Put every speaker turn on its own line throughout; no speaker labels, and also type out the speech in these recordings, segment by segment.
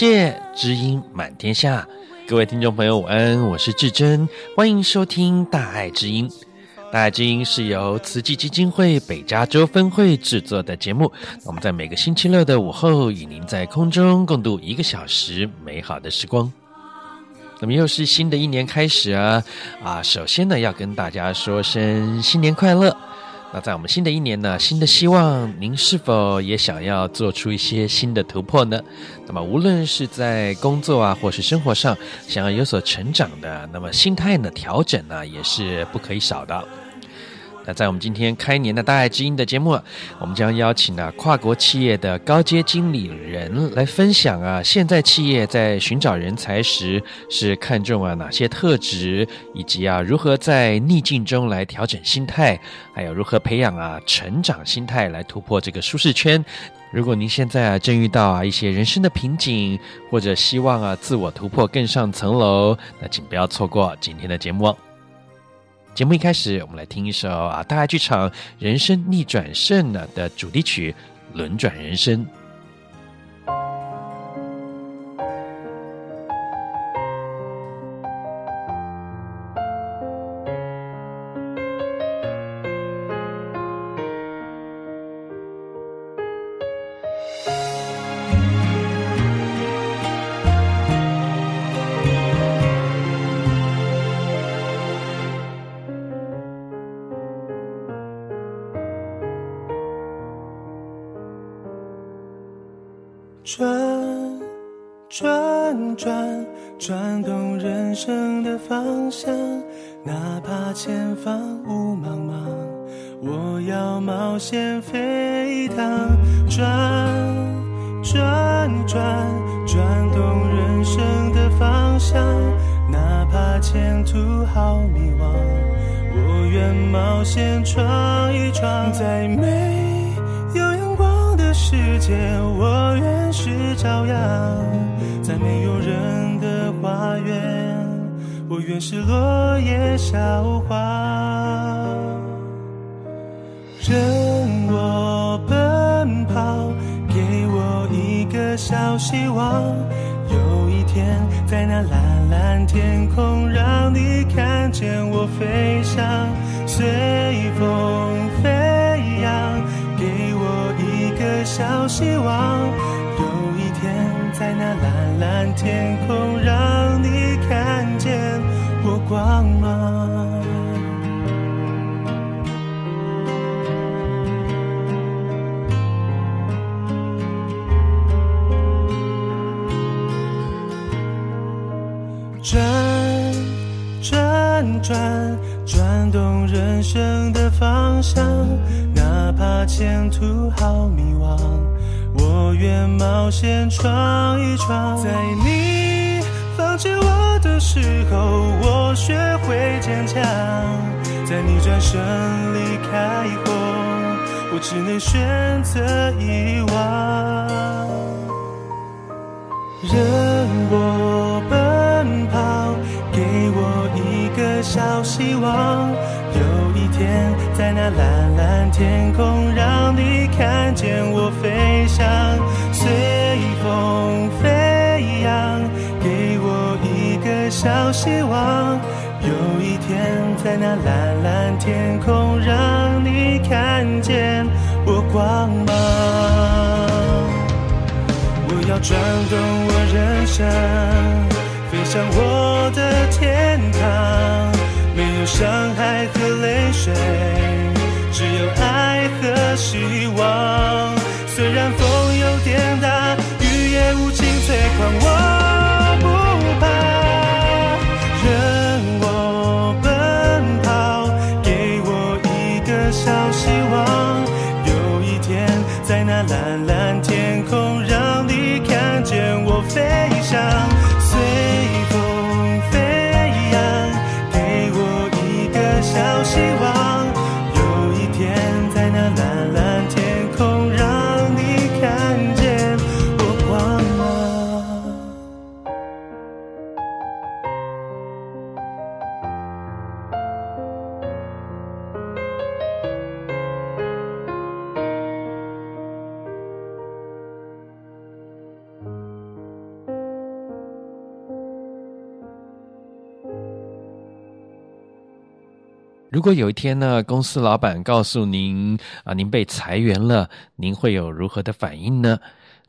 界，
知音满天下。各位听众朋友，午安，我是志珍，欢迎收听《大爱之音》。大爱之音是由慈济基金会北加州分会制作的节目。我们在每个星期六的午后，与您在空中共度一个小时美好的时光。那么又是新的一年开始啊！啊，首先呢，要跟大家说声新年快乐。那在我们新的一年呢，新的希望，您是否也想要做出一些新的突破呢？那么无论是在工作啊，或是生活上，想要有所成长的，那么心态呢，调整呢，也是不可以少的。在我们今天开年的大爱之音的节目，我们将邀请啊跨国企业的高阶经理人来分享啊，现在企业在寻找人才时是看重啊哪些特质，以及啊如何在逆境中来调整心态，还有如何培养啊成长心态来突破这个舒适圈。如果您现在啊正遇到啊一些人生的瓶颈，或者希望啊自我突破更上层楼，那请不要错过今天的节目哦。节目一开始，我们来听一首啊，大爱剧场《人生逆转胜》呢的主题曲《轮转人生》。
冒险闯一闯。在你放弃我的时候，我学会坚强。在你转身离开后，我只能选择遗忘。任我奔跑，给我一个小希望。有一天，在那蓝蓝天空，让你看见我飞翔，随风飞扬，给我一个小希望。有一天，在那蓝蓝天空，让你看见我光芒。我要转动我人生，飞向我的天堂。没有伤害和泪水，只有爱和希望。虽然风有点大，雨也无情摧狂，我不怕。任我奔跑，给我一个小希望。有一天，在那蓝蓝天空，让你看见我飞翔。随风飞扬，给我一个小希望
如果有一天呢，公司老板告诉您啊，您被裁员了，您会有如何的反应呢？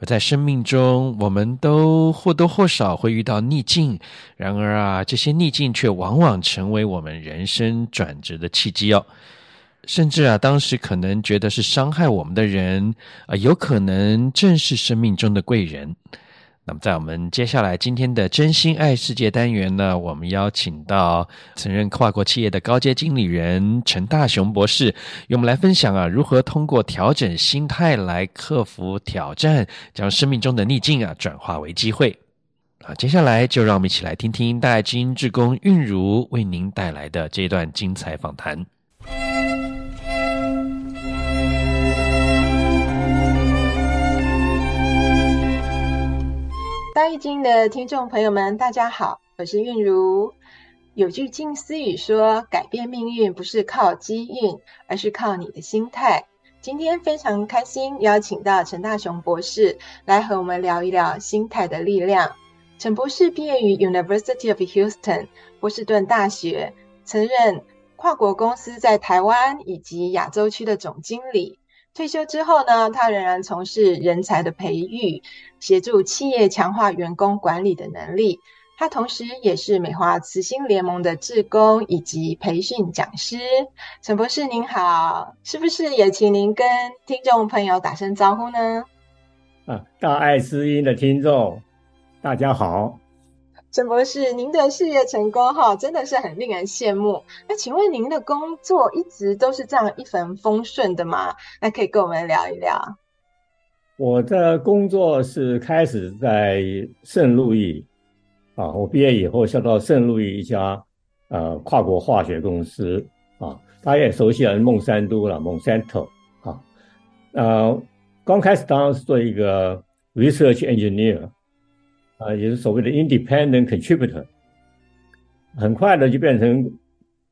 在生命中，我们都或多或少会遇到逆境，然而啊，这些逆境却往往成为我们人生转折的契机哦。甚至啊，当时可能觉得是伤害我们的人啊，有可能正是生命中的贵人。那么，在我们接下来今天的真心爱世界单元呢，我们邀请到曾任跨国企业的高阶经理人陈大雄博士，与我们来分享啊，如何通过调整心态来克服挑战，将生命中的逆境啊转化为机会。好，接下来就让我们一起来听听大爱知音志工韵如为您带来的这段精彩访谈。
大爱知音的听众朋友们，大家好，我是韵如。有句近思语说：“改变命运不是靠机运，而是靠你的心态。”今天非常开心，邀请到陈大雄博士来和我们聊一聊心态的力量。陈博士毕业于 University of Houston 波士顿大学，曾任跨国公司在台湾以及亚洲区的总经理。退休之后呢，他仍然从事人才的培育，协助企业强化员工管理的能力。他同时也是美华慈心联盟的志工以及培训讲师。陈博士您好，是不是也请您跟听众朋友打声招呼呢？
啊，大爱知音的听众，大家好。
陈博士，您的事业成功哈，真的是很令人羡慕。那请问您的工作一直都是这样一帆风顺的吗？那可以跟我们聊一聊。
我的工作是开始在圣路易啊，我毕业以后调到圣路易一家呃跨国化学公司啊，大家也熟悉了孟山都了，Monsanto 啊，呃，刚开始当然是做一个 research engineer。啊，也是所谓的 independent contributor，很快的就变成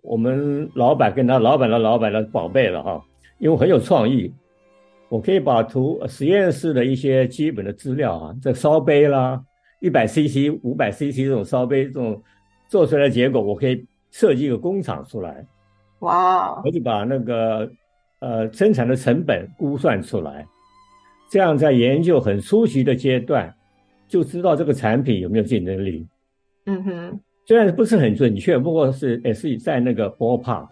我们老板跟他老板的老板的宝贝了哈，因为很有创意，我可以把图实验室的一些基本的资料啊，这烧杯啦，一百 cc、五百 cc 这种烧杯这种做出来的结果，我可以设计一个工厂出来，
哇，
我就把那个呃生产的成本估算出来，这样在研究很初级的阶段。就知道这个产品有没有竞争力。
嗯哼，
虽然不是很准确，不过是也是在那个 ballpark，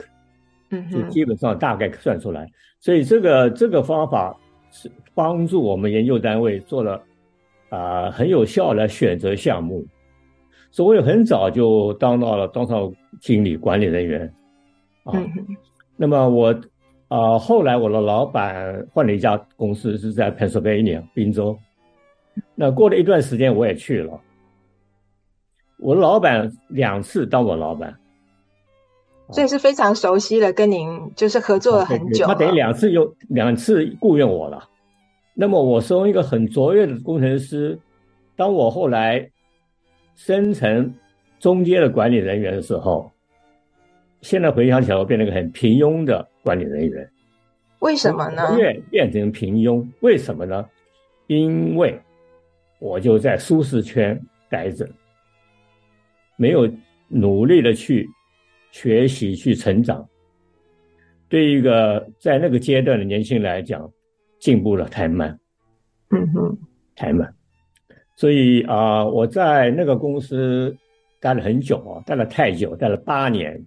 嗯哼，
就基本上大概算出来。所以这个这个方法是帮助我们研究单位做了啊、呃、很有效的选择项目。所以我很早就当到了当上经理管理人员啊。
嗯，
那么我啊、呃、后来我的老板换了一家公司，是在 Pennsylvania 宾州。那过了一段时间，我也去了。我的老板两次当我老板，
所以是非常熟悉的，跟您就是合作了很久了。
他等于两次又两次雇佣我了。那么我从一个很卓越的工程师，当我后来升成中阶的管理人员的时候，现在回想起来，我变成一个很平庸的管理人员。
为什么呢？
越变成平庸，为什么呢？因为。我就在舒适圈待着，没有努力的去学习、去成长。对于一个在那个阶段的年轻人来讲，进步了太慢，
嗯哼，
太慢。所以啊、呃，我在那个公司待了很久啊，待了太久，待了八年。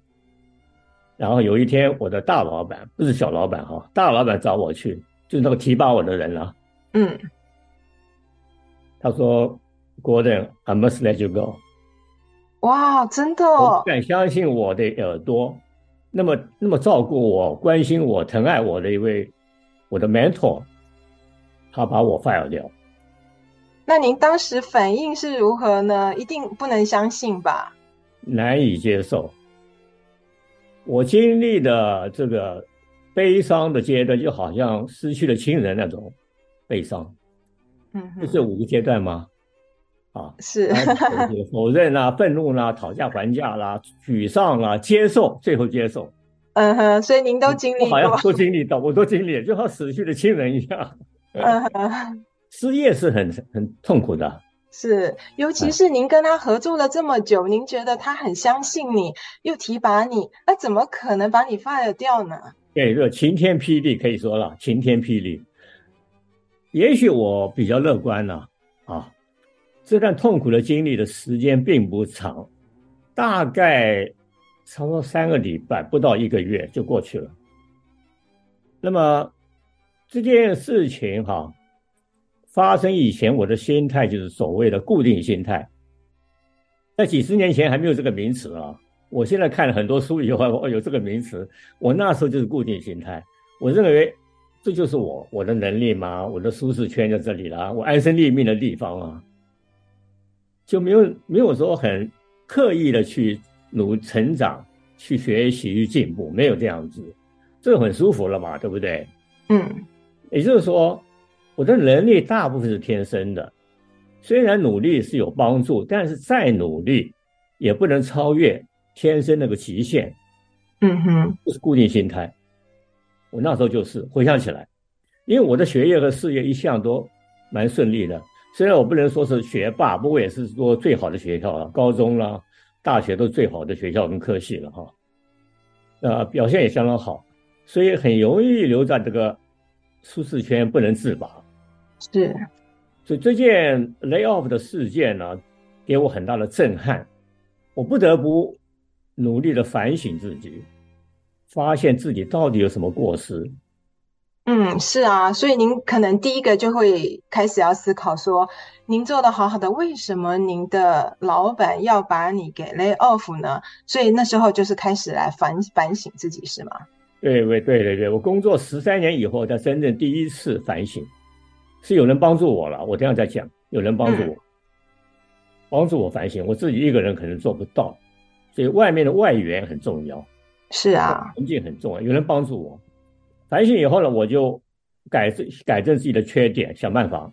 然后有一天，我的大老板不是小老板哈，大老板找我去，就是那个提拔我的人了，
嗯。
他说：“Gordon，I must let you go。”
哇，真的！
我不敢相信我的耳朵，那么那么照顾我、关心我、疼爱我的一位我的 mentor，他把我 fire 掉。
那您当时反应是如何呢？一定不能相信吧？
难以接受。我经历的这个悲伤的阶段，就好像失去了亲人那种悲伤。
嗯，
这是五个阶段吗？啊，
是
否认啦、啊、愤怒啦、啊、讨价还价啦、沮丧啦、接受，最后接受。
嗯哼，所以您都经历过，
好像都经历到，我都经历，就像死去的亲人一样。
嗯哼，
失业是很很痛苦的。
是，尤其是您跟他合作了这么久，您觉得他很相信你，又提拔你，那怎么可能把你 fire 掉呢？
对，这晴天霹雳可以说了，晴天霹雳。也许我比较乐观呢，啊，这段痛苦的经历的时间并不长，大概差不多三个礼拜，不到一个月就过去了。那么这件事情哈、发生以前，我的心态就是所谓的固定心态。在几十年前还没有这个名词啊。我现在看了很多书以后，哦，有这个名词。我那时候就是固定心态，我认为这就是我我的能力嘛，我的舒适圈在这里了，我安身立命的地方啊，就没有没有说很刻意的去努成长、去学习、去进步，没有这样子，这个很舒服了嘛，对不对？
嗯，
也就是说。我的能力大部分是天生的，虽然努力是有帮助，但是再努力也不能超越天生那个极限。
嗯哼，
这是固定心态。我那时候就是回想起来，因为我的学业和事业一向都蛮顺利的，虽然我不能说是学霸，不过也是说最好的学校了，高中啦、大学都最好的学校跟科系了哈。呃，表现也相当好，所以很容易留在这个舒适圈不能自拔。
是，
所以这件 lay off 的事件呢，给我很大的震撼，我不得不努力的反省自己，发现自己到底有什么过失。
嗯，是啊，所以您可能第一个就会开始要思考说，您做的好好的，为什么您的老板要把你给 lay off 呢？所以那时候就是开始来反反省自己，是吗？
对对对对对，我工作十三年以后，在深圳第一次反省。是有人帮助我了，我这样在讲，有人帮助我，嗯、帮助我反省，我自己一个人可能做不到，所以外面的外援很重要。
是啊，
环境很重要，有人帮助我，反省以后呢，我就改正改正自己的缺点，想办法，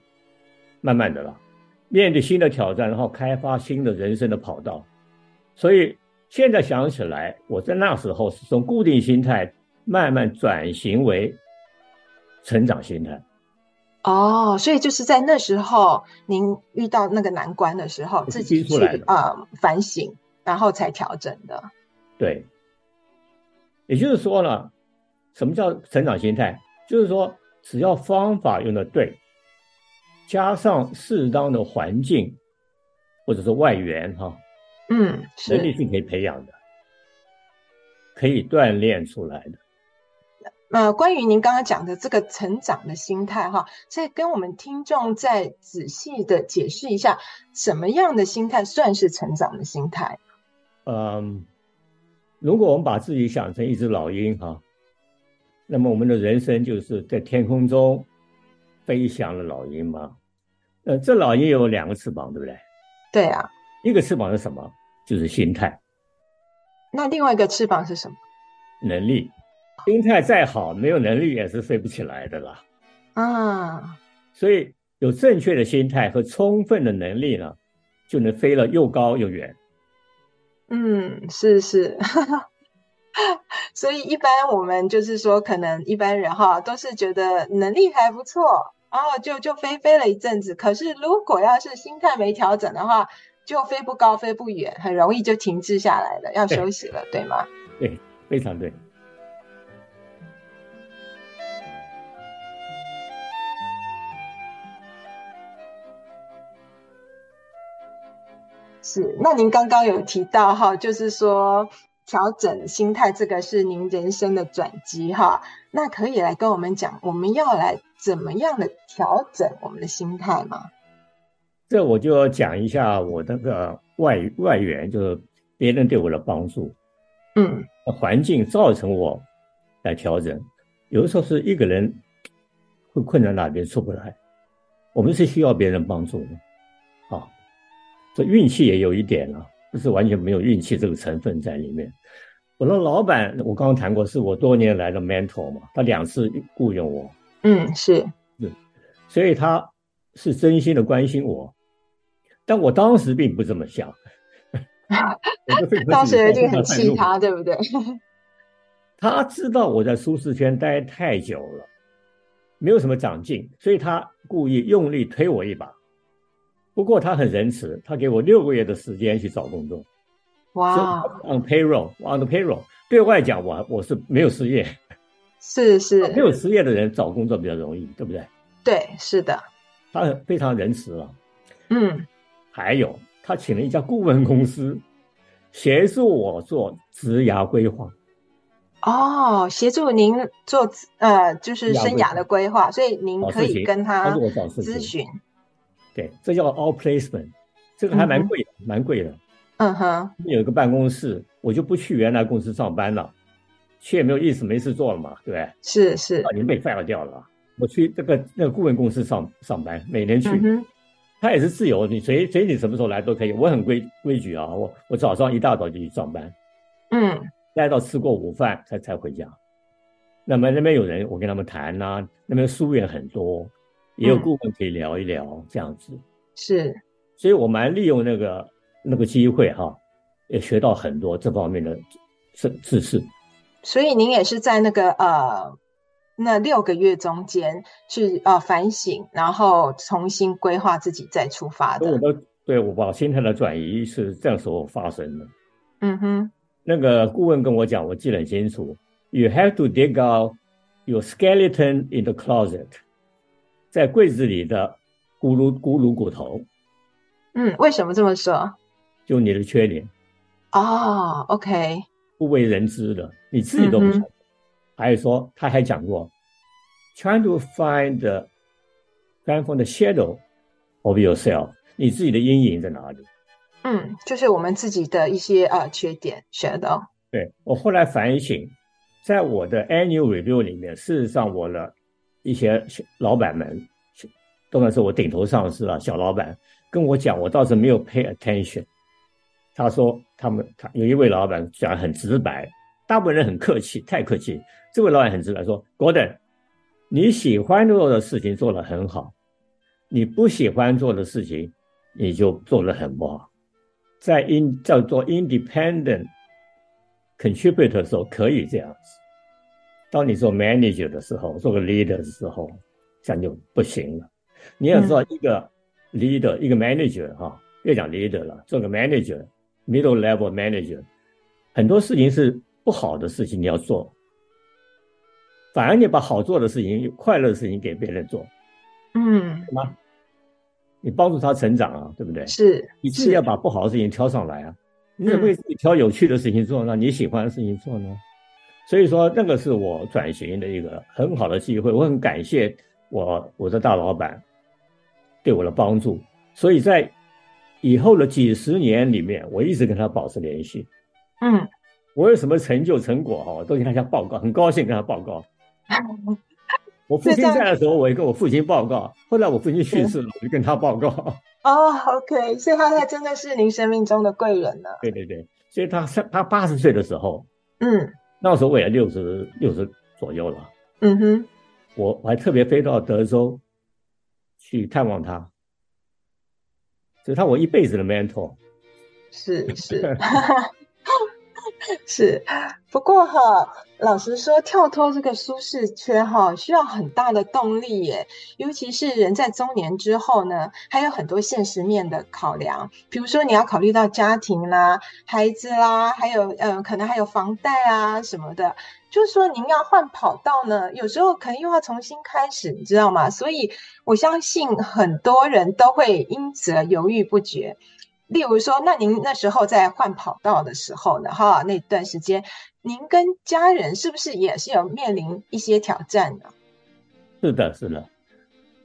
慢慢的了，面对新的挑战，然后开发新的人生的跑道。所以现在想起来，我在那时候是从固定心态慢慢转型为成长心态。
哦，所以就是在那时候，您遇到那个难关的时候，自己去啊、呃、反省，然后才调整的。
对，也就是说呢，什么叫成长心态？就是说，只要方法用的对，加上适当的环境，或者是外援哈，
嗯，
能力是可以培养的，可以锻炼出来的。
呃，关于您刚刚讲的这个成长的心态，哈，再跟我们听众再仔细的解释一下，什么样的心态算是成长的心态？
嗯，如果我们把自己想成一只老鹰，哈，那么我们的人生就是在天空中飞翔的老鹰嘛。呃，这老鹰有两个翅膀，对不对？
对啊。
一个翅膀是什么？就是心态。
那另外一个翅膀是什么？
能力。心态再好，没有能力也是飞不起来的啦。
啊，
所以有正确的心态和充分的能力呢，就能飞了又高又远。
嗯，是是。所以一般我们就是说，可能一般人哈都是觉得能力还不错，然后就就飞飞了一阵子。可是如果要是心态没调整的话，就飞不高，飞不远，很容易就停滞下来了，要休息了，对，对吗？
对，非常对。
是，那您刚刚有提到哈，就是说调整心态，这个是您人生的转机哈。那可以来跟我们讲，我们要来怎么样的调整我们的心态吗？
这我就要讲一下我那个外外援，就是别人对我的帮助。
嗯，
环境造成我来调整，有的时候是一个人会困在那边出不来，我们是需要别人帮助的。这运气也有一点了，不是完全没有运气这个成分在里面。我的老板，我刚刚谈过，是我多年来的 mentor 嘛，他两次雇佣我。
嗯，是，
是，所以他是真心的关心我，但我当时并不这么想。
当时一定很气他，对不对？
他知道我在舒适圈待太久了，没有什么长进，所以他故意用力推我一把。不过他很仁慈，他给我六个月的时间去找工作。
哇
，on payroll，on the payroll，对外讲我我是没有失业，
是是，
没有失业的人找工作比较容易，对不对？
对，是的，
他非常仁慈了。
嗯，
还有他请了一家顾问公司协助我做职涯规划。
哦，协助您做呃，就是生涯的规划，所以您可以跟他咨询。
对，这叫 outplacement，这个还蛮贵的，嗯、蛮贵的。
嗯哼，
有一个办公室，我就不去原来公司上班了，去也没有意思，没事做了嘛，对不对？
是是，
已经被 fire 掉了。我去这个那个顾问公司上上班，每年去，嗯、他也是自由，你随随你什么时候来都可以。我很规规矩啊，我我早上一大早就去上班，
嗯，
待到吃过午饭才才回家。那么那边有人，我跟他们谈呐、啊，那边书也很多。也有顾问可以聊一聊，嗯、这样子
是，
所以我蛮利用那个那个机会哈，也学到很多这方面的知知识。
所以您也是在那个呃那六个月中间去呃反省，然后重新规划自己再出发的。
我的对我把心态的转移是这样时候发生的。
嗯哼，
那个顾问跟我讲，我记得很清楚，You have to dig out your skeleton in the closet。在柜子里的咕噜咕噜骨头，
嗯，为什么这么说？
就你的缺点
哦，OK，
不为人知的，你自己都不晓得。嗯、还有说，他还讲过，trying to find the find from the shadow of yourself，你自己的阴影在哪里？
嗯，就是我们自己的一些呃缺点，shadow。
对，我后来反省，在我的 annual review 里面，事实上我的。一些老板们，当然是我顶头上司了。小老板跟我讲，我倒是没有 pay attention。他说他们他有一位老板讲很直白，大部分人很客气，太客气。这位老板很直白说：“Gordon，你喜欢做的事情做得很好，你不喜欢做的事情你就做得很不好。在 in 叫做 independent contributor 的时候可以这样子。”当你做 manager 的时候，做个 leader 的时候，这样就不行了。你要知道，一个 leader，、嗯、一个 manager 哈，别讲 leader 了，做个 manager，middle level manager，很多事情是不好的事情你要做，反而你把好做的事情、快乐的事情给别人做，
嗯，
什么？你帮助他成长啊，对不对？
是，
你自己要把不好的事情挑上来啊，你怎么会自己挑有趣的事情做呢？嗯、你喜欢的事情做呢？所以说，那个是我转型的一个很好的机会，我很感谢我我的大老板对我的帮助。所以在以后的几十年里面，我一直跟他保持联系。
嗯，
我有什么成就成果哈，我都跟大家报告，很高兴跟他报告。我父亲在的时候，我也跟我父亲报告。后来我父亲去世了，我就跟他报告。
哦，OK，所以他他真的是您生命中的贵人呢。
对对对，所以他他八十岁的时候，
嗯。
那时候我也六十六十左右了，
嗯哼，
我我还特别飞到德州去探望他，所以他我一辈子的 mentor，
是是。是，不过哈，老实说，跳脱这个舒适圈哈，需要很大的动力耶。尤其是人在中年之后呢，还有很多现实面的考量，比如说你要考虑到家庭啦、孩子啦，还有嗯、可能还有房贷啊什么的。就是说，您要换跑道呢，有时候可能又要重新开始，你知道吗？所以我相信很多人都会因此而犹豫不决。例如说，那您那时候在换跑道的时候呢？哈，那段时间，您跟家人是不是也是有面临一些挑战呢？
是的，是的。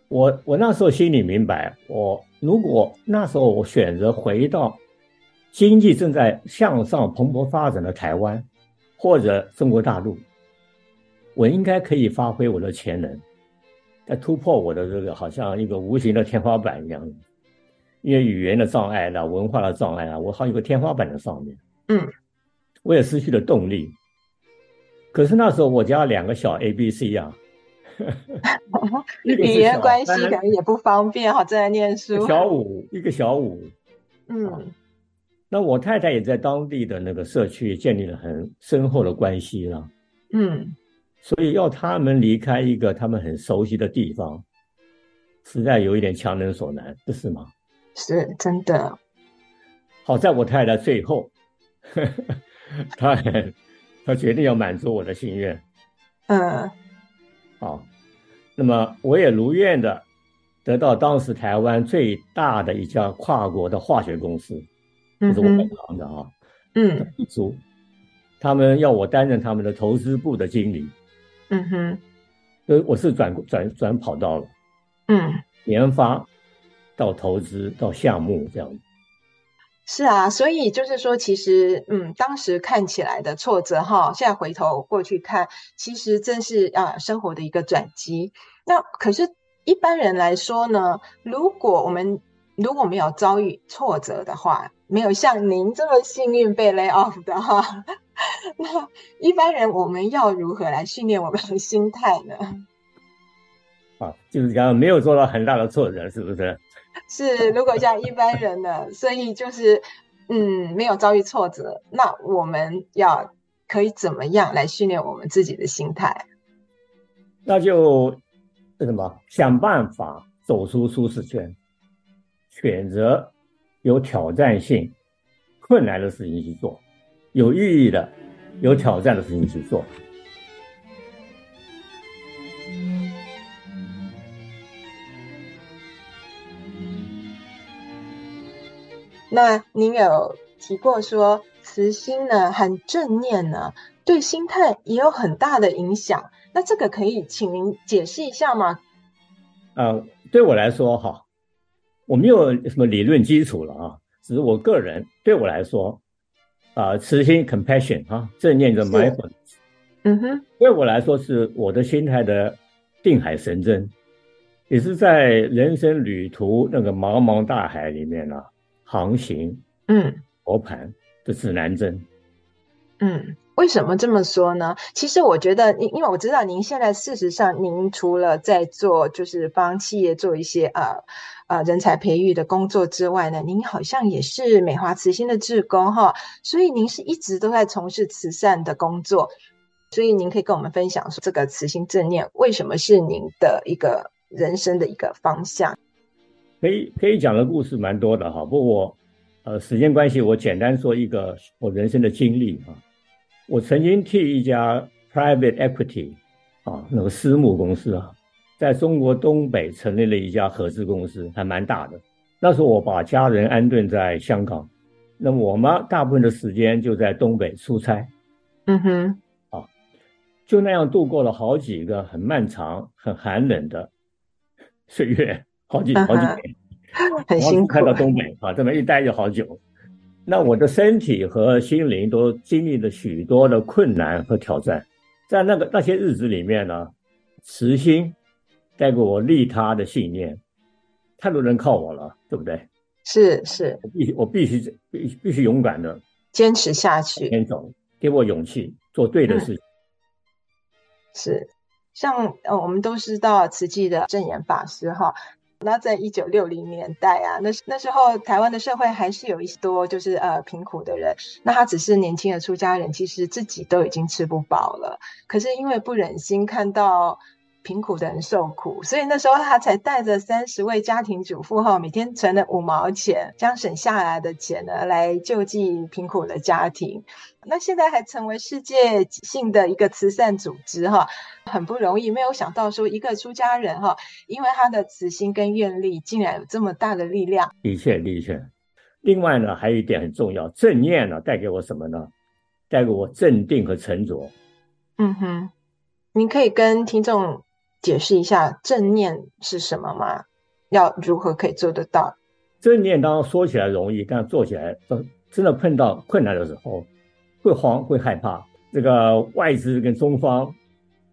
我我那时候心里明白，我如果那时候我选择回到经济正在向上蓬勃发展的台湾或者中国大陆，我应该可以发挥我的潜能，在突破我的这个好像一个无形的天花板一样。因为语言的障碍啦，文化的障碍啊，我好像有个天花板在上面，
嗯，
我也失去了动力。可是那时候我家两个小 A、B、C 啊，
语言关系可能也不方便哈，正在念书。
小五，一个小五，
嗯、
啊，那我太太也在当地的那个社区建立了很深厚的关系了，
嗯，
所以要他们离开一个他们很熟悉的地方，实在有一点强人所难，不是吗？
是真的。
好在我太太最后，呵 呵她她决定要满足我的心愿。
嗯，
好，那么我也如愿的得到当时台湾最大的一家跨国的化学公司，就是我本行的啊，
嗯，
组，他们要我担任他们的投资部的经理。
嗯哼，
所以我是转转转跑道了，
嗯，
研发到投资到项目这样。
是啊，所以就是说，其实，嗯，当时看起来的挫折哈，现在回头过去看，其实正是啊生活的一个转机。那可是，一般人来说呢，如果我们如果没有遭遇挫折的话，没有像您这么幸运被 lay off 的哈，那一般人我们要如何来训练我们的心态呢？
啊，就是讲没有受到很大的挫折，是不是？
是，如果像一般人呢，所以就是，嗯，没有遭遇挫折，那我们要可以怎么样来训练我们自己的心态？
那就这什么，想办法走出舒适圈，选择有挑战性、困难的事情去做，有意义的、有挑战的事情去做。
那您有提过说，慈心呢，很正念呢，对心态也有很大的影响。那这个可以请您解释一下吗？
呃，对我来说哈，我没有什么理论基础了啊，只是我个人对我来说，啊、呃，慈心 compassion 啊，正念的 mindfulness，
嗯哼，
对我来说是我的心态的定海神针，也是在人生旅途那个茫茫大海里面呢、啊。航行，
嗯，罗
盘的指南针，
嗯，为什么这么说呢？其实我觉得，因因为我知道您现在事实上，您除了在做就是帮企业做一些呃呃人才培育的工作之外呢，您好像也是美华慈心的志工哈，所以您是一直都在从事慈善的工作，所以您可以跟我们分享说，这个慈心正念为什么是您的一个人生的一个方向？
可以可以讲的故事蛮多的哈，不过我呃时间关系，我简单说一个我人生的经历啊。我曾经替一家 private equity 啊那个私募公司啊，在中国东北成立了一家合资公司，还蛮大的。那时候我把家人安顿在香港，那么我妈大部分的时间就在东北出差。
嗯哼，
啊，就那样度过了好几个很漫长、很寒冷的岁月。好几好几年，
很辛苦，
看到东北啊，这么一待就好久。那我的身体和心灵都经历了许多的困难和挑战，在那个那些日子里面呢，慈心带给我利他的信念，太多人靠我了，对不对？
是是，
我必须我必须必必须勇敢的
坚持下去，
先走，给我勇气做对的事情。
嗯、是，像呃，我们都知道慈济的证严法师哈。那在一九六零年代啊，那那时候台湾的社会还是有一些多就是呃贫苦的人，那他只是年轻的出家人，其实自己都已经吃不饱了，可是因为不忍心看到贫苦的人受苦，所以那时候他才带着三十位家庭主妇哈，每天存了五毛钱，将省下来的钱呢来救济贫苦的家庭。那现在还成为世界性的一个慈善组织哈，很不容易。没有想到说一个出家人哈，因为他的慈心跟愿力，竟然有这么大的力量。
的确，的确。另外呢，还有一点很重要，正念呢带给我什么呢？带给我镇定和沉着。
嗯哼，您可以跟听众。解释一下正念是什么吗？要如何可以做得到？
正念当然说起来容易，但做起来真真的碰到困难的时候，会慌会害怕。这个外资跟中方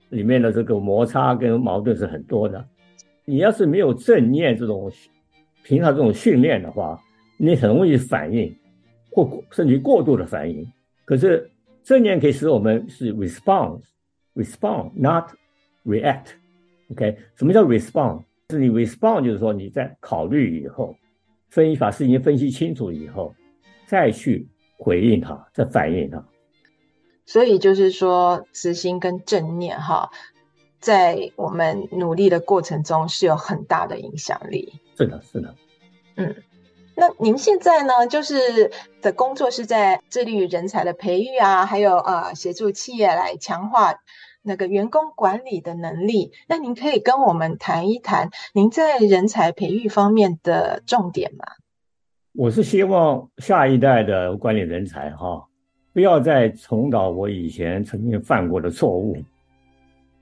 里面的这个摩擦跟矛盾是很多的。你要是没有正念这种平常这种训练的话，你很容易反应，或甚至于过度的反应。可是正念可以使我们是 response，respond，not react。OK，什么叫 respond？是你 respond，就是说你在考虑以后，分析把事情分析清楚以后，再去回应它，再反应它。
所以就是说，慈心跟正念哈，在我们努力的过程中是有很大的影响力。
是的，是的，
嗯。那您现在呢，就是的工作是在致力于人才的培育啊，还有呃协助企业来强化那个员工管理的能力。那您可以跟我们谈一谈您在人才培育方面的重点吗？
我是希望下一代的管理人才哈，不要再重蹈我以前曾经犯过的错误。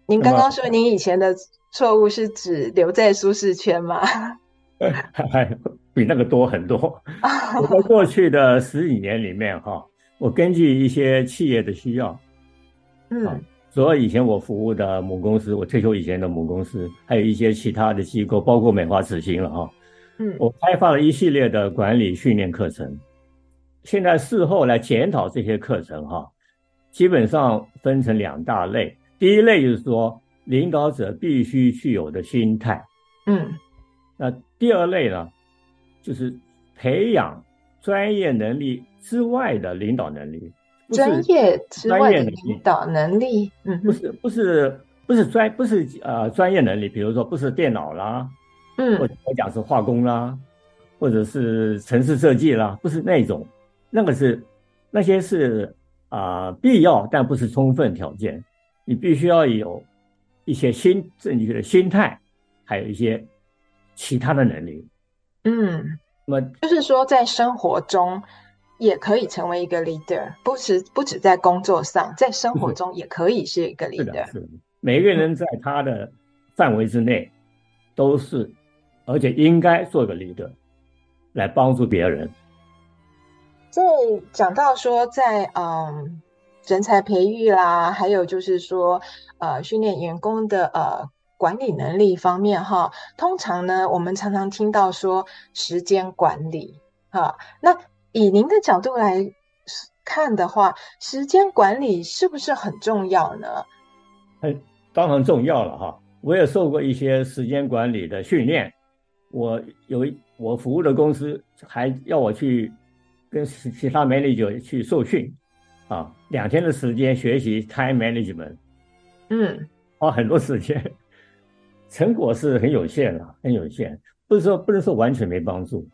您刚刚说您以前的错误是指留在舒适圈吗？
还比那个多很多。我在过去的十几年里面哈，我根据一些企业的需要，嗯，所以以前我服务的母公司，我退休以前的母公司，还有一些其他的机构，包括美华紫星了哈，嗯，我开发了一系列的管理训练课程。现在事后来检讨这些课程哈，基本上分成两大类。第一类就是说，领导者必须具有的心态，嗯，那第二类呢，就是培养专业能力之外的领导能力，
专业之外的领导能力，嗯，
不是不是不是专不是呃专业能力，比如说不是电脑啦，嗯，或者我讲是化工啦，或者是城市设计啦，不是那种，那个是那些是啊、呃、必要但不是充分条件。你必须要有一些心正确的心态，还有一些其他的能力。
嗯，那么就是说，在生活中也可以成为一个 leader，不是不止在工作上，在生活 中也可以是一个 leader。
是的，是的，每个人在他的范围之内都是，而且应该做一个 leader 来帮助别人。
这讲到说在，在嗯。人才培育啦，还有就是说，呃，训练员工的呃管理能力方面哈。通常呢，我们常常听到说时间管理哈。那以您的角度来看的话，时间管理是不是很重要呢？
很当然重要了哈。我也受过一些时间管理的训练，我有我服务的公司还要我去跟其他 manager 去受训。啊，两天的时间学习 time management，嗯，花很多时间，成果是很有限的，很有限。不是说不能说完全没帮助，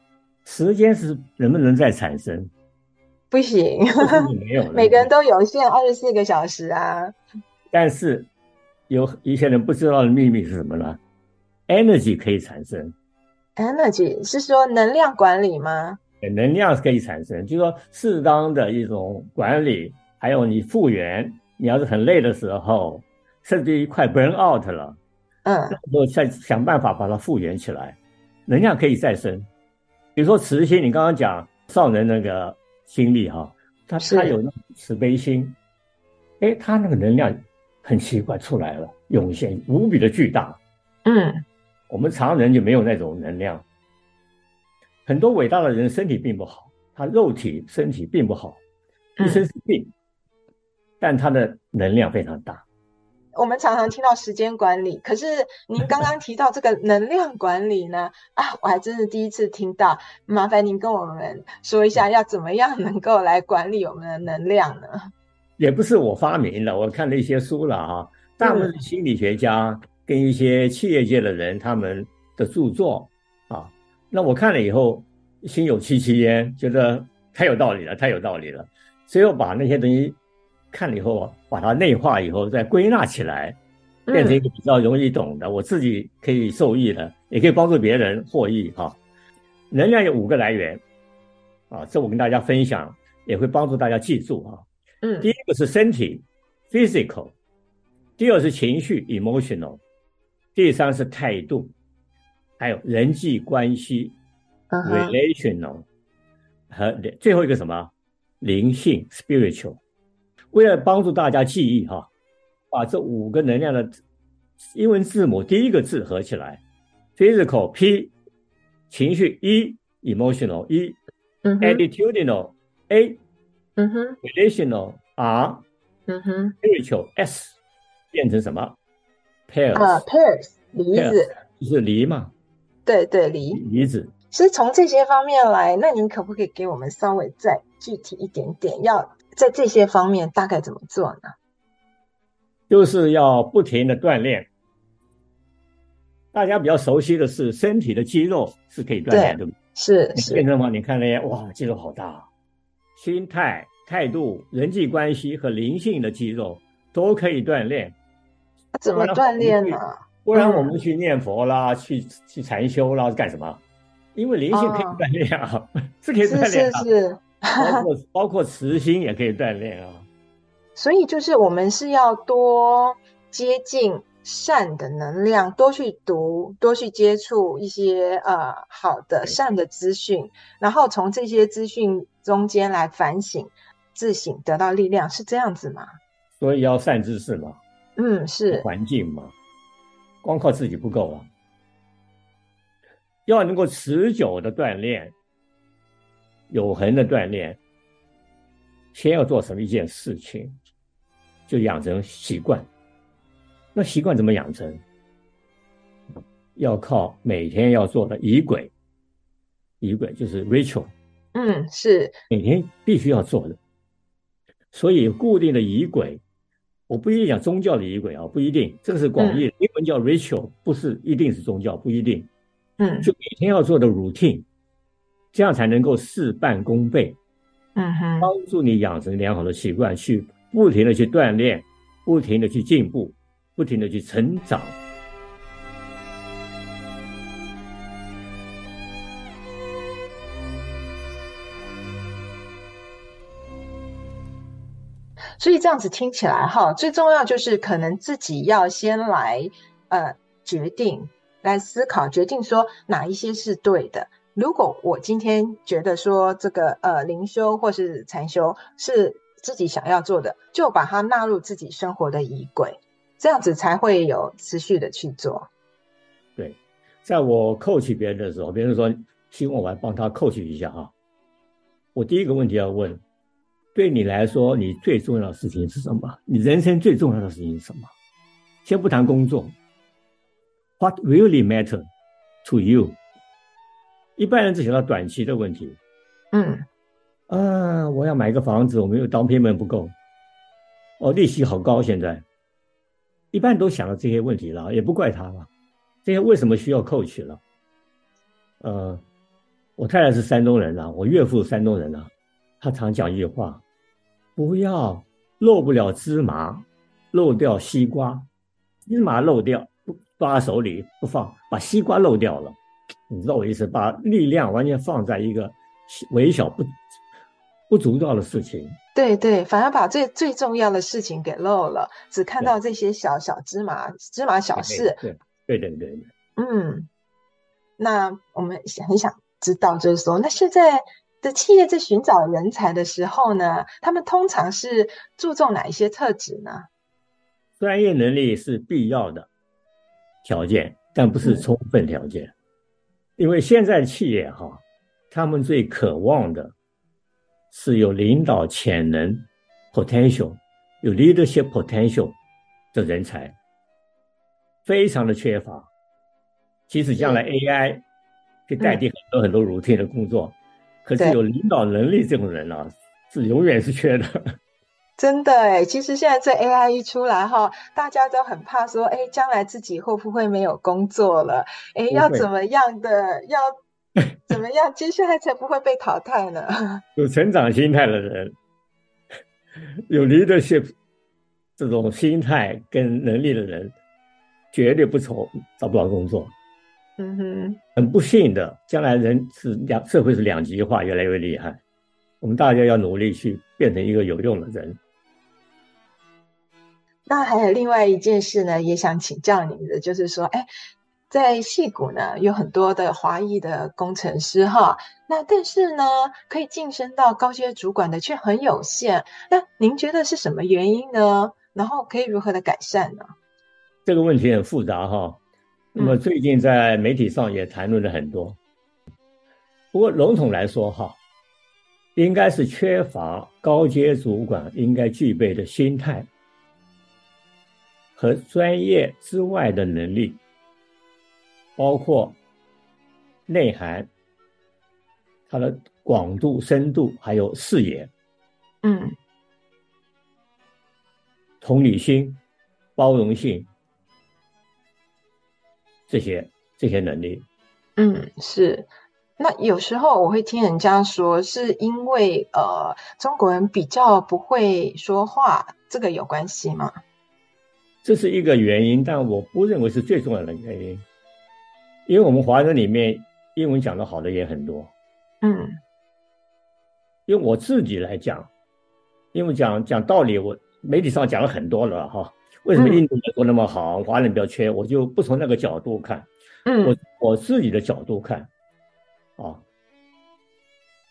时间是能不能再产生？
不行，
没有，
每个人都有限二十四个小时啊。
但是有一些人不知道的秘密是什么呢？Energy 可以产生
，Energy 是说能量管理吗？
能量是可以产生，就是说适当的一种管理，还有你复原，你要是很累的时候，甚至于快 burn out 了，嗯，然后再想办法把它复原起来，能量可以再生。比如说慈心，你刚刚讲上人那个经历哈，他他有那种慈悲心，哎，他那个能量很奇怪出来了，涌现无比的巨大，嗯，我们常人就没有那种能量。很多伟大的人身体并不好，他肉体身体并不好，一身是病，嗯，但他的能量非常大。
我们常常听到时间管理，可是您刚刚提到这个能量管理呢？啊，我还真是第一次听到。麻烦您跟我们说一下，要怎么样能够来管理我们的能量呢？
也不是我发明的，我看了一些书了啊，大部分心理学家跟一些企业界的人他们的著作啊。那我看了以后，心有戚戚焉，觉得太有道理了，太有道理了。所以我把那些东西看了以后，把它内化以后，再归纳起来，变成一个比较容易懂的，我自己可以受益的，也可以帮助别人获益哈。能量有五个来源，啊，这我跟大家分享，也会帮助大家记住啊。嗯，第一个是身体 （physical），第二是情绪 （emotional），第三是态度。还有人际关系、uh relational 和最后一个什么灵性 spiritual。为了帮助大家记忆哈，把这五个能量的英文字母第一个字合起来：physical P，情绪 E，emotional E，attitudinal A，嗯哼，relational R，spiritual S，变成什么？
啊，pairs 梨子。
就是梨嘛。
对对，梨。
梨子。
是从这些方面来，那您可不可以给我们稍微再具体一点点？要在这些方面大概怎么做呢？
就是要不停的锻炼，大家比较熟悉的是身体的肌肉是可以锻炼，对不对？
是是。
健身房你看那些哇，肌肉好大，心态、态度、人际关系和灵性的肌肉都可以锻炼。
怎么锻炼呢？
不然我们去念佛啦，嗯、去去禅修啦，干什么？因为灵性可以锻炼啊，哦、是可以锻炼啊。是是是。包括 包括慈心也可以锻炼啊。
所以就是我们是要多接近善的能量，多去读，多去接触一些呃好的善的资讯，然后从这些资讯中间来反省、自省，得到力量，是这样子吗？
所以要善知识嘛。
嗯，是
环境嘛，光靠自己不够啊，要能够持久的锻炼，永恒的锻炼，先要做什么一件事情，就养成习惯。那习惯怎么养成？要靠每天要做的仪轨，仪轨就是 ritual，
嗯，是
每天必须要做的，所以固定的仪轨。我不一定讲宗教的仪轨啊，不一定，这个是广义的，英文叫 ritual，不是一定是宗教，不一定。
嗯，
就每天要做的 routine，这样才能够事半功倍。
嗯哼，
帮助你养成良好的习惯，去不停的去锻炼，不停的去进步，不停的去成长。
所以这样子听起来哈，最重要就是可能自己要先来呃决定，来思考决定说哪一些是对的。如果我今天觉得说这个呃灵修或是禅修是自己想要做的，就把它纳入自己生活的仪轨，这样子才会有持续的去做。
对，在我 coach 别人的时候，别人说希望我来帮他 coach 一下哈，我第一个问题要问。对你来说，你最重要的事情是什么？你人生最重要的事情是什么？先不谈工作，What really matter to you？一般人只想到短期的问题。
嗯，
啊，我要买个房子，我没有 down payment 不够，哦，利息好高，现在，一般都想到这些问题了，也不怪他了。这些为什么需要 coach 了？呃，我太太是山东人啊，我岳父山东人啊。他常讲一句话：“不要漏不了芝麻，漏掉西瓜。芝麻漏掉，不抓手里不放，把西瓜漏掉了。你知道我意思？把力量完全放在一个微小不不足道的事情。
对对，反而把最最重要的事情给漏了，只看到这些小小芝麻芝麻小事。
对对对对对。
嗯，那我们很想知道，就是说，那现在。的企业在寻找人才的时候呢，他们通常是注重哪一些特质呢？
专业能力是必要的条件，但不是充分条件。嗯、因为现在企业哈，他们最渴望的是有领导潜能 （potential）、有 leadership potential 的人才，非常的缺乏。即使将来 AI 可以代替很多很多 routine 的工作。嗯可是有领导能力这种人啊，是永远是缺的。
真的哎，其实现在这 AI 一出来哈，大家都很怕说，哎，将来自己会不会没有工作了？哎，要怎么样的？要 怎么样？接下来才不会被淘汰呢？
有成长心态的人，有 leadership 这种心态跟能力的人，绝对不愁找不到工作。
嗯哼，
很不幸的，将来人是两社会是两极化，越来越厉害。我们大家要努力去变成一个有用的人。
那还有另外一件事呢，也想请教您的，就是说，哎，在戏谷呢，有很多的华裔的工程师哈，那但是呢，可以晋升到高阶主管的却很有限。那您觉得是什么原因呢？然后可以如何的改善呢？
这个问题很复杂哈。那么最近在媒体上也谈论了很多，不过笼统来说哈，应该是缺乏高阶主管应该具备的心态和专业之外的能力，包括内涵、它的广度、深度，还有视野，
嗯，
同理心、包容性。这些这些能力。
嗯，是。那有时候我会听人家说，是因为呃中国人比较不会说话，这个有关系吗？
这是一个原因，但我不认为是最重要的原因，因为我们华人里面英文讲的好的也很多。
嗯，
因为我自己来讲，因为讲讲道理，我媒体上讲了很多了哈。为什么印度人说那么好，嗯、华人比较缺？我就不从那个角度看。
嗯，
我我自己的角度看。啊，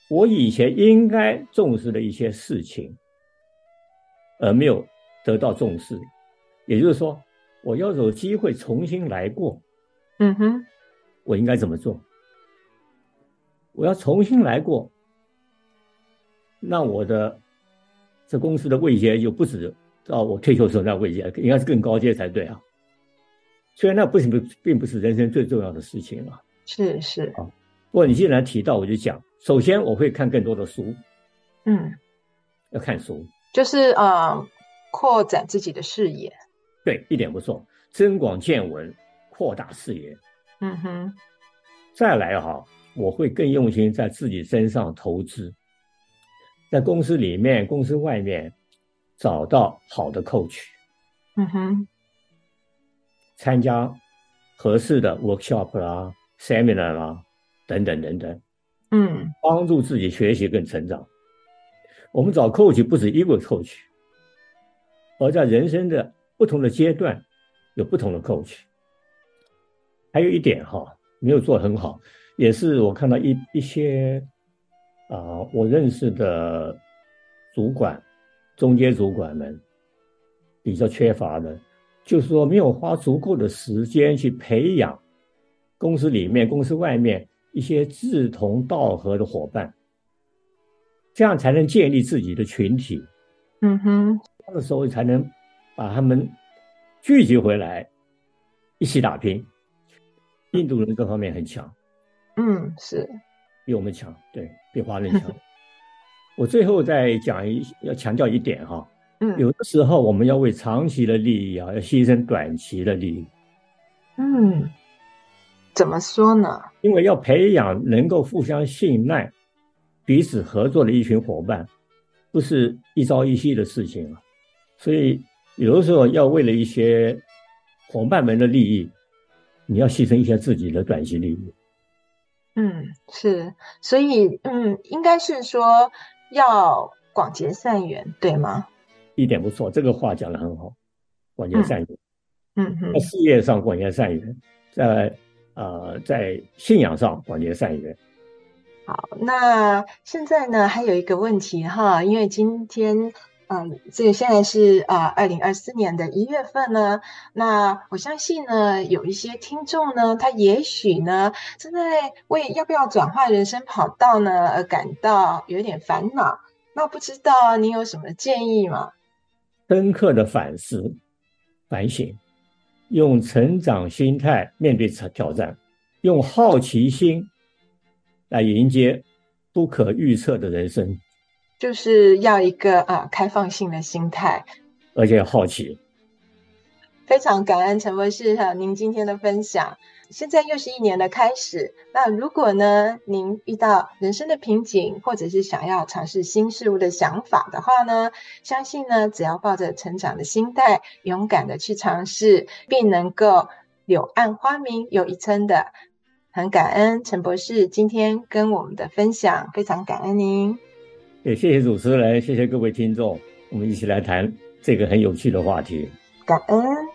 我以前应该重视的一些事情，而没有得到重视，也就是说，我要有机会重新来过。
嗯哼，
我应该怎么做？我要重新来过，那我的这公司的位阶就不止到我退休时候那位阶，应该是更高阶才对啊。虽然那不是不并不是人生最重要的事情啊。
是是啊。
不过你既然提到，我就讲。首先，我会看更多的书。
嗯，
要看书，
就是呃，扩展自己的视野。
对，一点不错，增广见闻，扩大视野。
嗯哼。
再来哈，我会更用心在自己身上投资，在公司里面、公司外面找到好的 coach。
嗯哼。
参加合适的 workshop 啦、seminar 啦。等等等等，
嗯，
帮助自己学习跟成长。我们找 coach 不止一个 coach，而在人生的不同的阶段有不同的 coach。还有一点哈，没有做很好，也是我看到一一些啊、呃，我认识的主管、中间主管们比较缺乏的，就是说没有花足够的时间去培养公司里面、公司外面。一些志同道合的伙伴，这样才能建立自己的群体。
嗯哼，
那个时候才能把他们聚集回来，一起打拼。印度人各方面很强，
嗯，是
比我们强，对，比华人强。我最后再讲一，要强调一点哈，
嗯，
有的时候我们要为长期的利益啊，要牺牲短期的利益。
嗯。怎么说呢？
因为要培养能够互相信赖、彼此合作的一群伙伴，不是一朝一夕的事情啊。所以有的时候要为了一些伙伴们的利益，你要牺牲一些自己的短期利益。
嗯，是。所以，嗯，应该是说要广结善缘，对吗？
一点不错，这个话讲的很好，广结善缘。
嗯哼，
在事业上广结善缘，在。呃，在信仰上广结善缘。
好，那现在呢，还有一个问题哈，因为今天，嗯、呃，这个现在是啊，二零二四年的一月份呢，那我相信呢，有一些听众呢，他也许呢，正在为要不要转换人生跑道呢而感到有点烦恼。那不知道你有什么建议吗？
深刻的反思、反省。用成长心态面对挑战，用好奇心来迎接不可预测的人生，
就是要一个啊开放性的心态，
而且要好奇。
非常感恩陈博士哈，您今天的分享。现在又是一年的开始，那如果呢，您遇到人生的瓶颈，或者是想要尝试新事物的想法的话呢，相信呢，只要抱着成长的心态，勇敢的去尝试，并能够柳暗花明又一村的。很感恩陈博士今天跟我们的分享，非常感恩您。
也谢谢主持人，谢谢各位听众，我们一起来谈这个很有趣的话题。
感恩。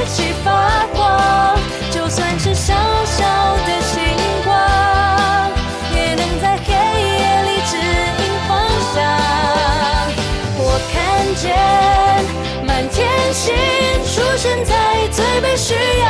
一起发光。就算是小小的星光，也能在黑夜里指引方向。我看见满天星出现在最被需要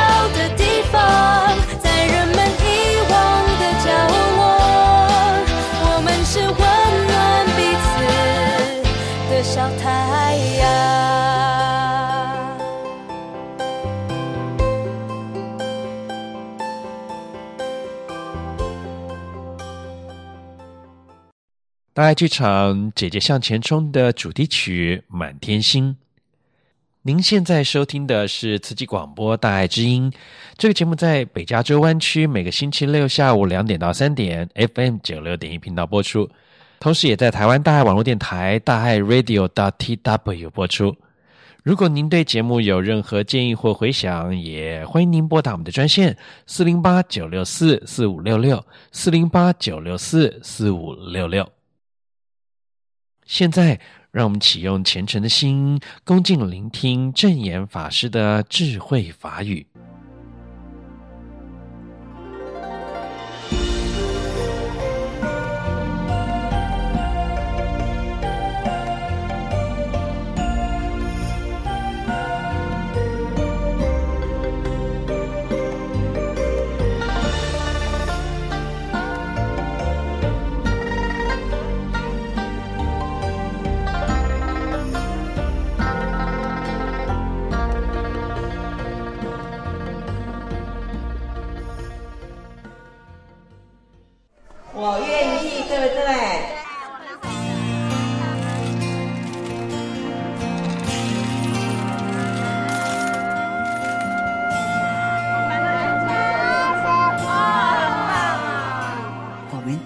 爱剧场《姐姐向前冲》的主题曲《满天星》。您现在收听的是慈济广播《大爱之音》这个节目，在北加州湾区每个星期六下午两点到三点，FM 九六点一频道播出，同时也在台湾大爱网络电台大爱 Radio dot tw 播出。如果您对节目有任何建议或回响，也欢迎您拨打我们的专线四零八九六四四五六六四零八九六四四五六六。现在，让我们启用虔诚的心，恭敬聆听正言法师的智慧法语。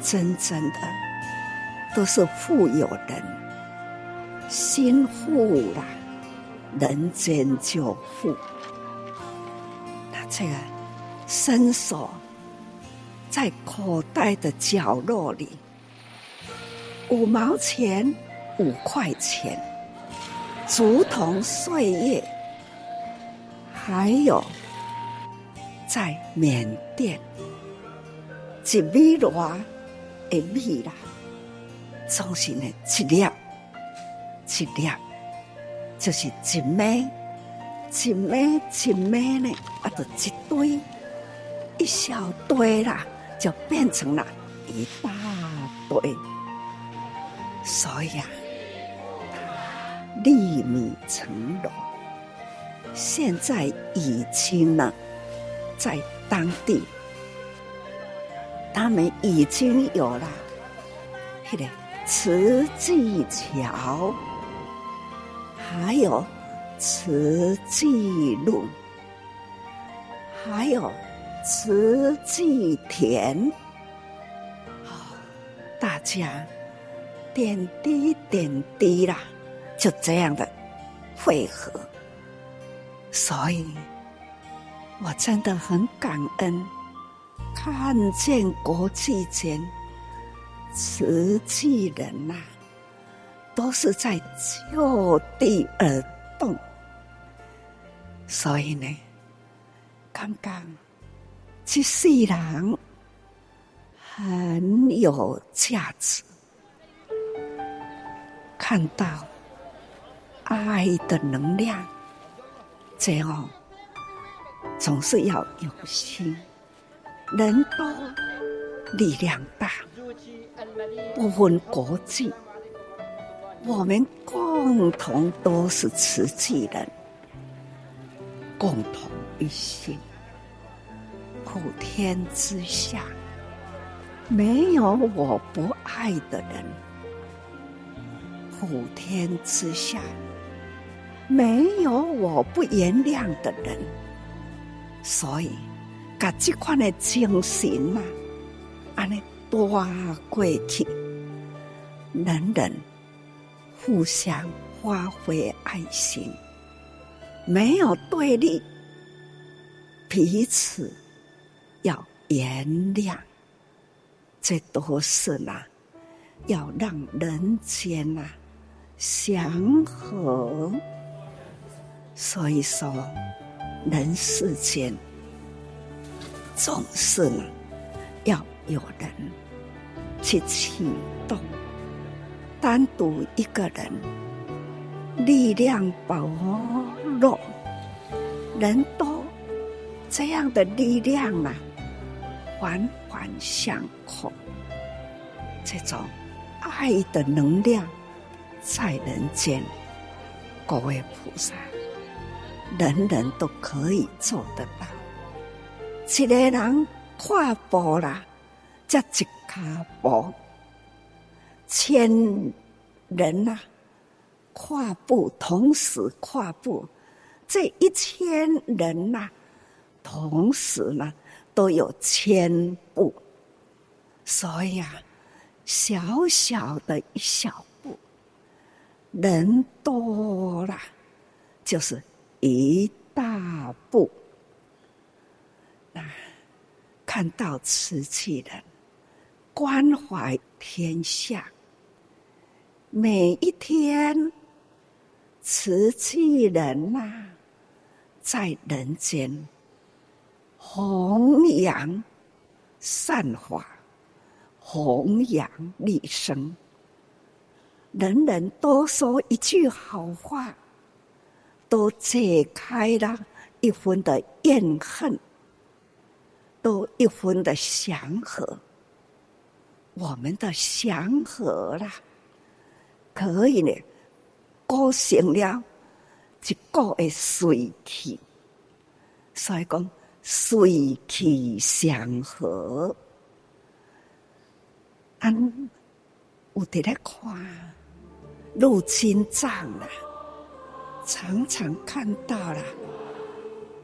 真正的都是富有人，心富了，人间就富。那这个伸手在口袋的角落里，五毛钱、五块钱，竹筒岁月。还有在缅甸，一米多。的米啦，总是呢一粒一粒，就是一枚一枚一枚呢，啊，就一堆一小堆啦，就变成了一大堆。所以啊，粒米成篓，现在已经呢，在当地。他们已经有了，那个慈济桥，还有慈济路，还有慈济田，大家点滴点滴啦，就这样的汇合，所以我真的很感恩。看见国际间慈济人呐、都是在就地而动，所以呢，刚刚这世人很有价值，看到爱的能量，这样总是要有心。人多力量大，不分国籍，我们共同都是慈济人，共同一心。普天之下，没有我不爱的人；普天之下，没有我不原谅的人。所以。把这款的精神嘛，安尼带过去，人人互相发挥爱心，没有对立，彼此要原谅，这都是啦，要让人间呐祥和，所以说，人世间总是呢，要有人去启动。单独一个人力量薄弱，人多这样的力量啊，环环相扣，这种爱的能量在人间，各位菩萨，人人都可以做得到。一个人跨步啦，才一脚步。千人呐、跨步同时跨步，这一千人呐、同时呢都有千步，所以啊，小小的一小步，人多了就是一大步。那看到瓷器人关怀天下。每一天，慈济人呐、在人间弘扬善法，弘扬利生，人人都说一句好话，都解开了一分的怨恨，都一分的祥和，我们的祥和啦。可以呢，构成了一个的水气，所以讲水气祥和。安有在咧看入清藏啦，常常看到了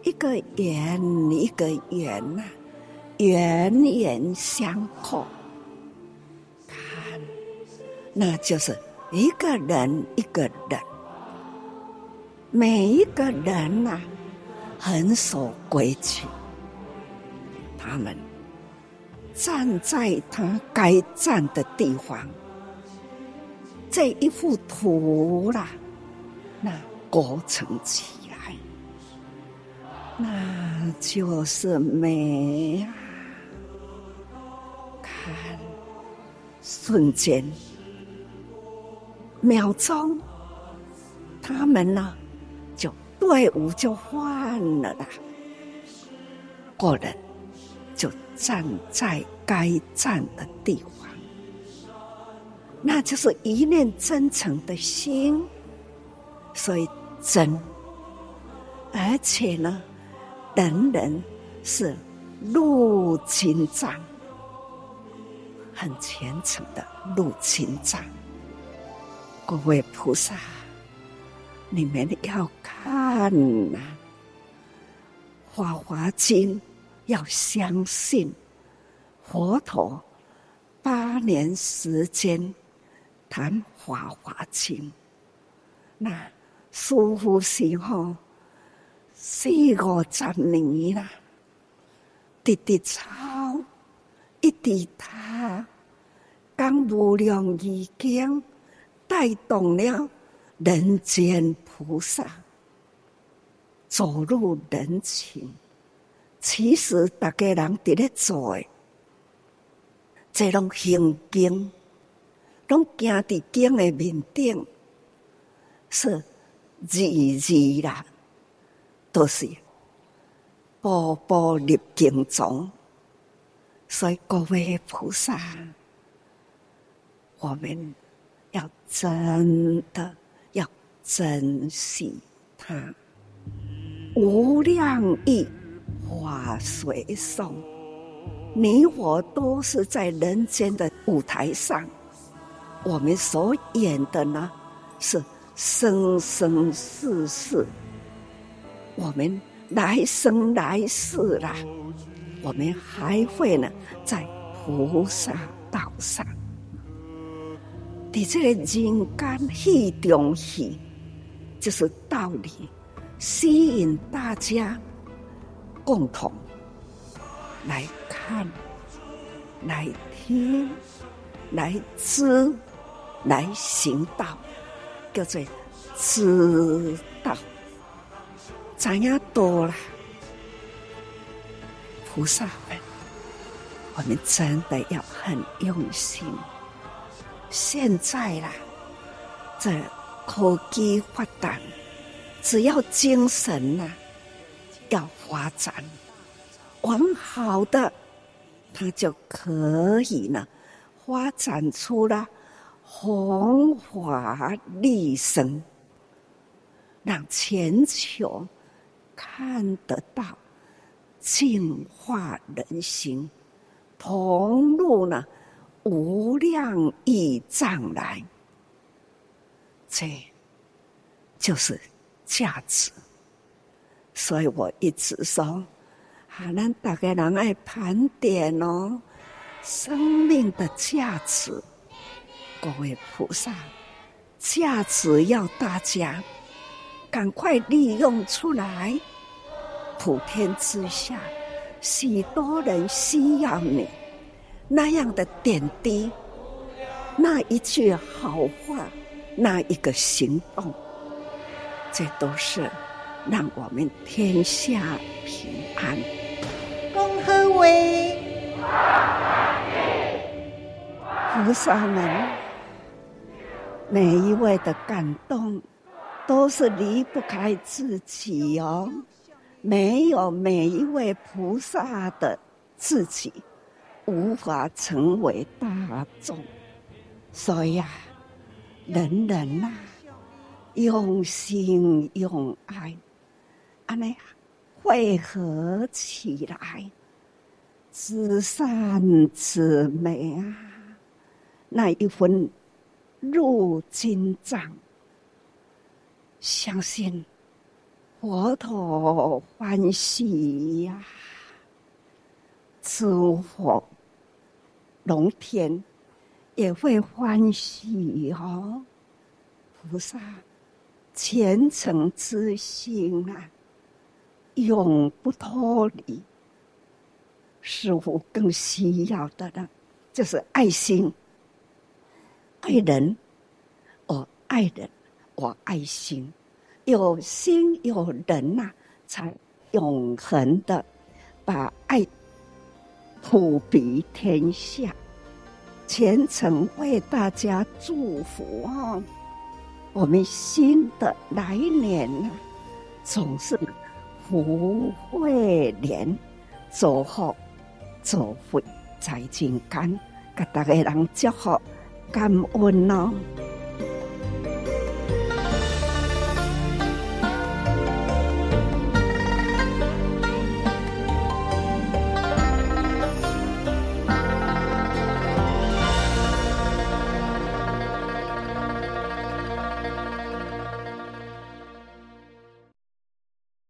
一个圆一个圆呐，圆圆相扣，看，那就是。一个人一个人，每一个人呐、很守规矩。他们站在他该站的地方，这一幅图啦，那构成起来，那就是美啊！瞬间。秒钟，他们呢，就队伍就换了啦，个人就站在该站的地方，那就是一念真诚的心，所以真，而且呢，人人是入经藏，很虔诚的入经藏。各位菩萨，你们要看呐，《法华经》要相信佛陀八年时间谈《法华经》，那师父时候四五十年啦，直直抄，一直读，讲无量义经。带动了人间菩萨走入人群，其实大家人伫咧做诶，这拢行经，拢行伫经诶面顶，是日日啦，都是步步入经中，所以各位菩萨，我们。要真的要珍惜它，无量意化随颂，你我都是在人间的舞台上，我们所演的呢是生生世世，我们来生来世啦，我们还会呢在菩萨道上。在这个人间戏中戏，就是道理，吸引大家共同来看、来听、来知、来行道，叫做知道。怎样多了？菩萨们，我们真的要很用心。现在啦，这科技发达，只要精神呐、要发展，往好的，它就可以呢发展出了弘法利生，让全球看得到净化人心，同入呢。无量义藏来，这就是价值。所以我一直说，啊，咱大家人爱盘点哦，生命的价值。各位菩萨，价值要大家赶快利用出来。普天之下，许多人需要你。那样的点滴，那一句好话，那一个行动，这都是让我们天下平安。
恭贺为
菩萨们，每一位的感动，都是离不开自己哦。没有每一位菩萨的自己。无法成为大众，所以啊，人人呐、啊，用心用爱，安尼汇合起来，至善至美啊，那一份入金藏，相信佛陀欢喜呀、诸佛。龙天也会欢喜哦，菩萨虔诚之心啊，永不脱离。师父更需要的呢，就是爱心，爱人，我爱人，我爱心，有心有人呐、才永恒的把爱。普庇天下，虔诚为大家祝福啊！我们新的来年呢，总是福慧连，祝福祝福在金刚，给大家人祝福感恩哦。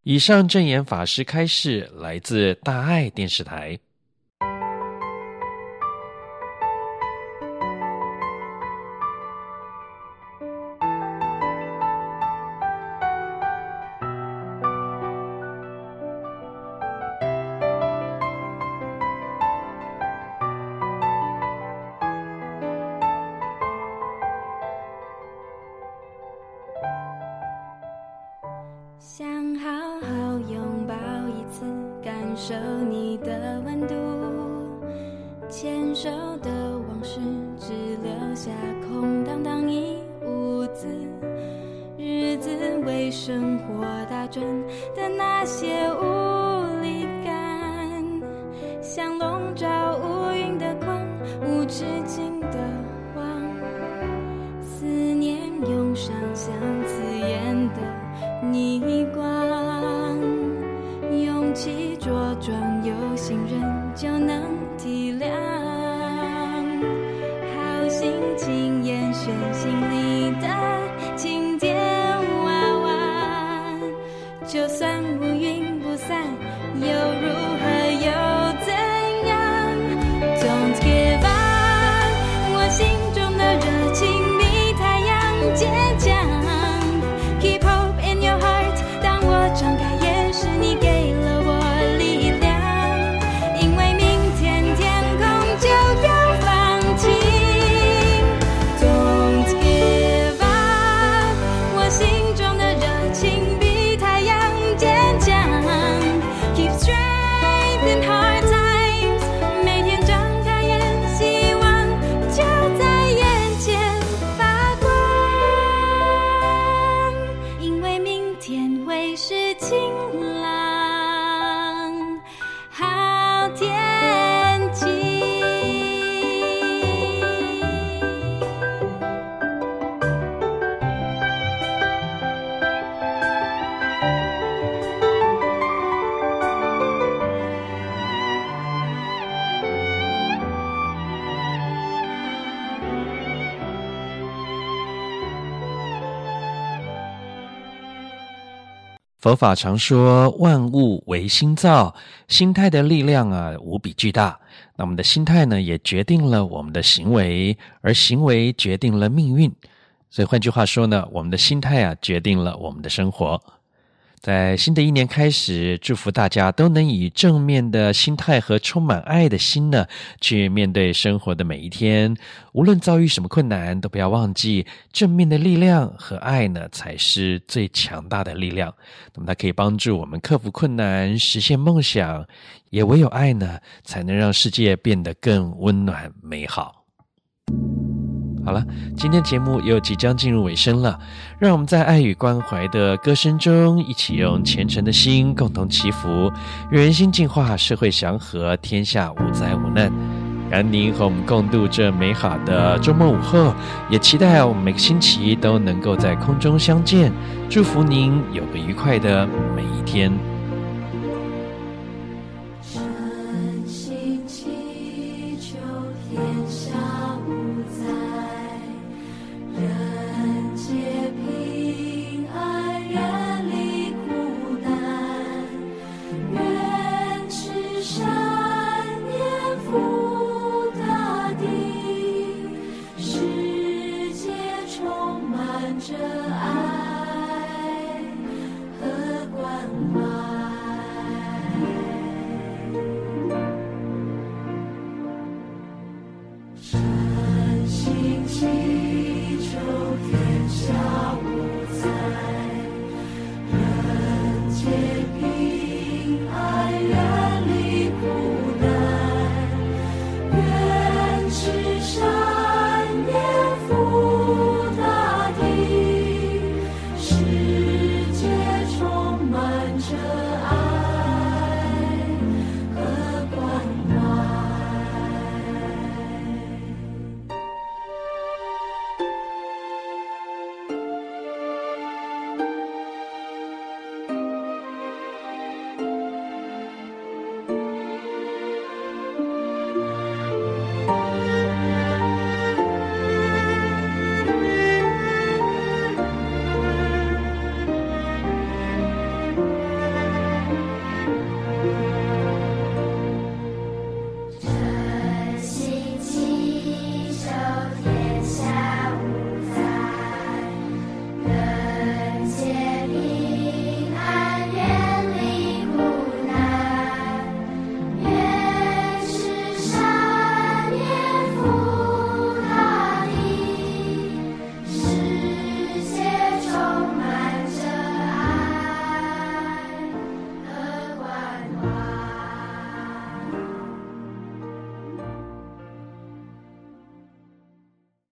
以上证言法师开示来自大爱电视台。
佛法常说万物唯心造，心态的力量啊无比巨大。那我们的心态呢，也决定了我们的行为，而行为决定了命运。所以换句话说呢，我们的心态啊，决定了我们的生活。在新的一年开始，祝福大家都能以正面的心态和充满爱的心呢，去面对生活的每一天。无论遭遇什么困难，都不要忘记正面的力量和爱呢，才是最强大的力量。那么它可以帮助我们克服困难，实现梦想。也唯有爱呢，才能让世界变得更温暖美好。好了，今天节目又即将进入尾声了，让我们在爱与关怀的歌声中，一起用虔诚的心共同祈福，愿人心净化，社会祥和，天下无灾无难。感恩您和我们共度这美好的周末午后，也期待我们每个星期都能够在空中相见。祝福您有个愉快的每一天。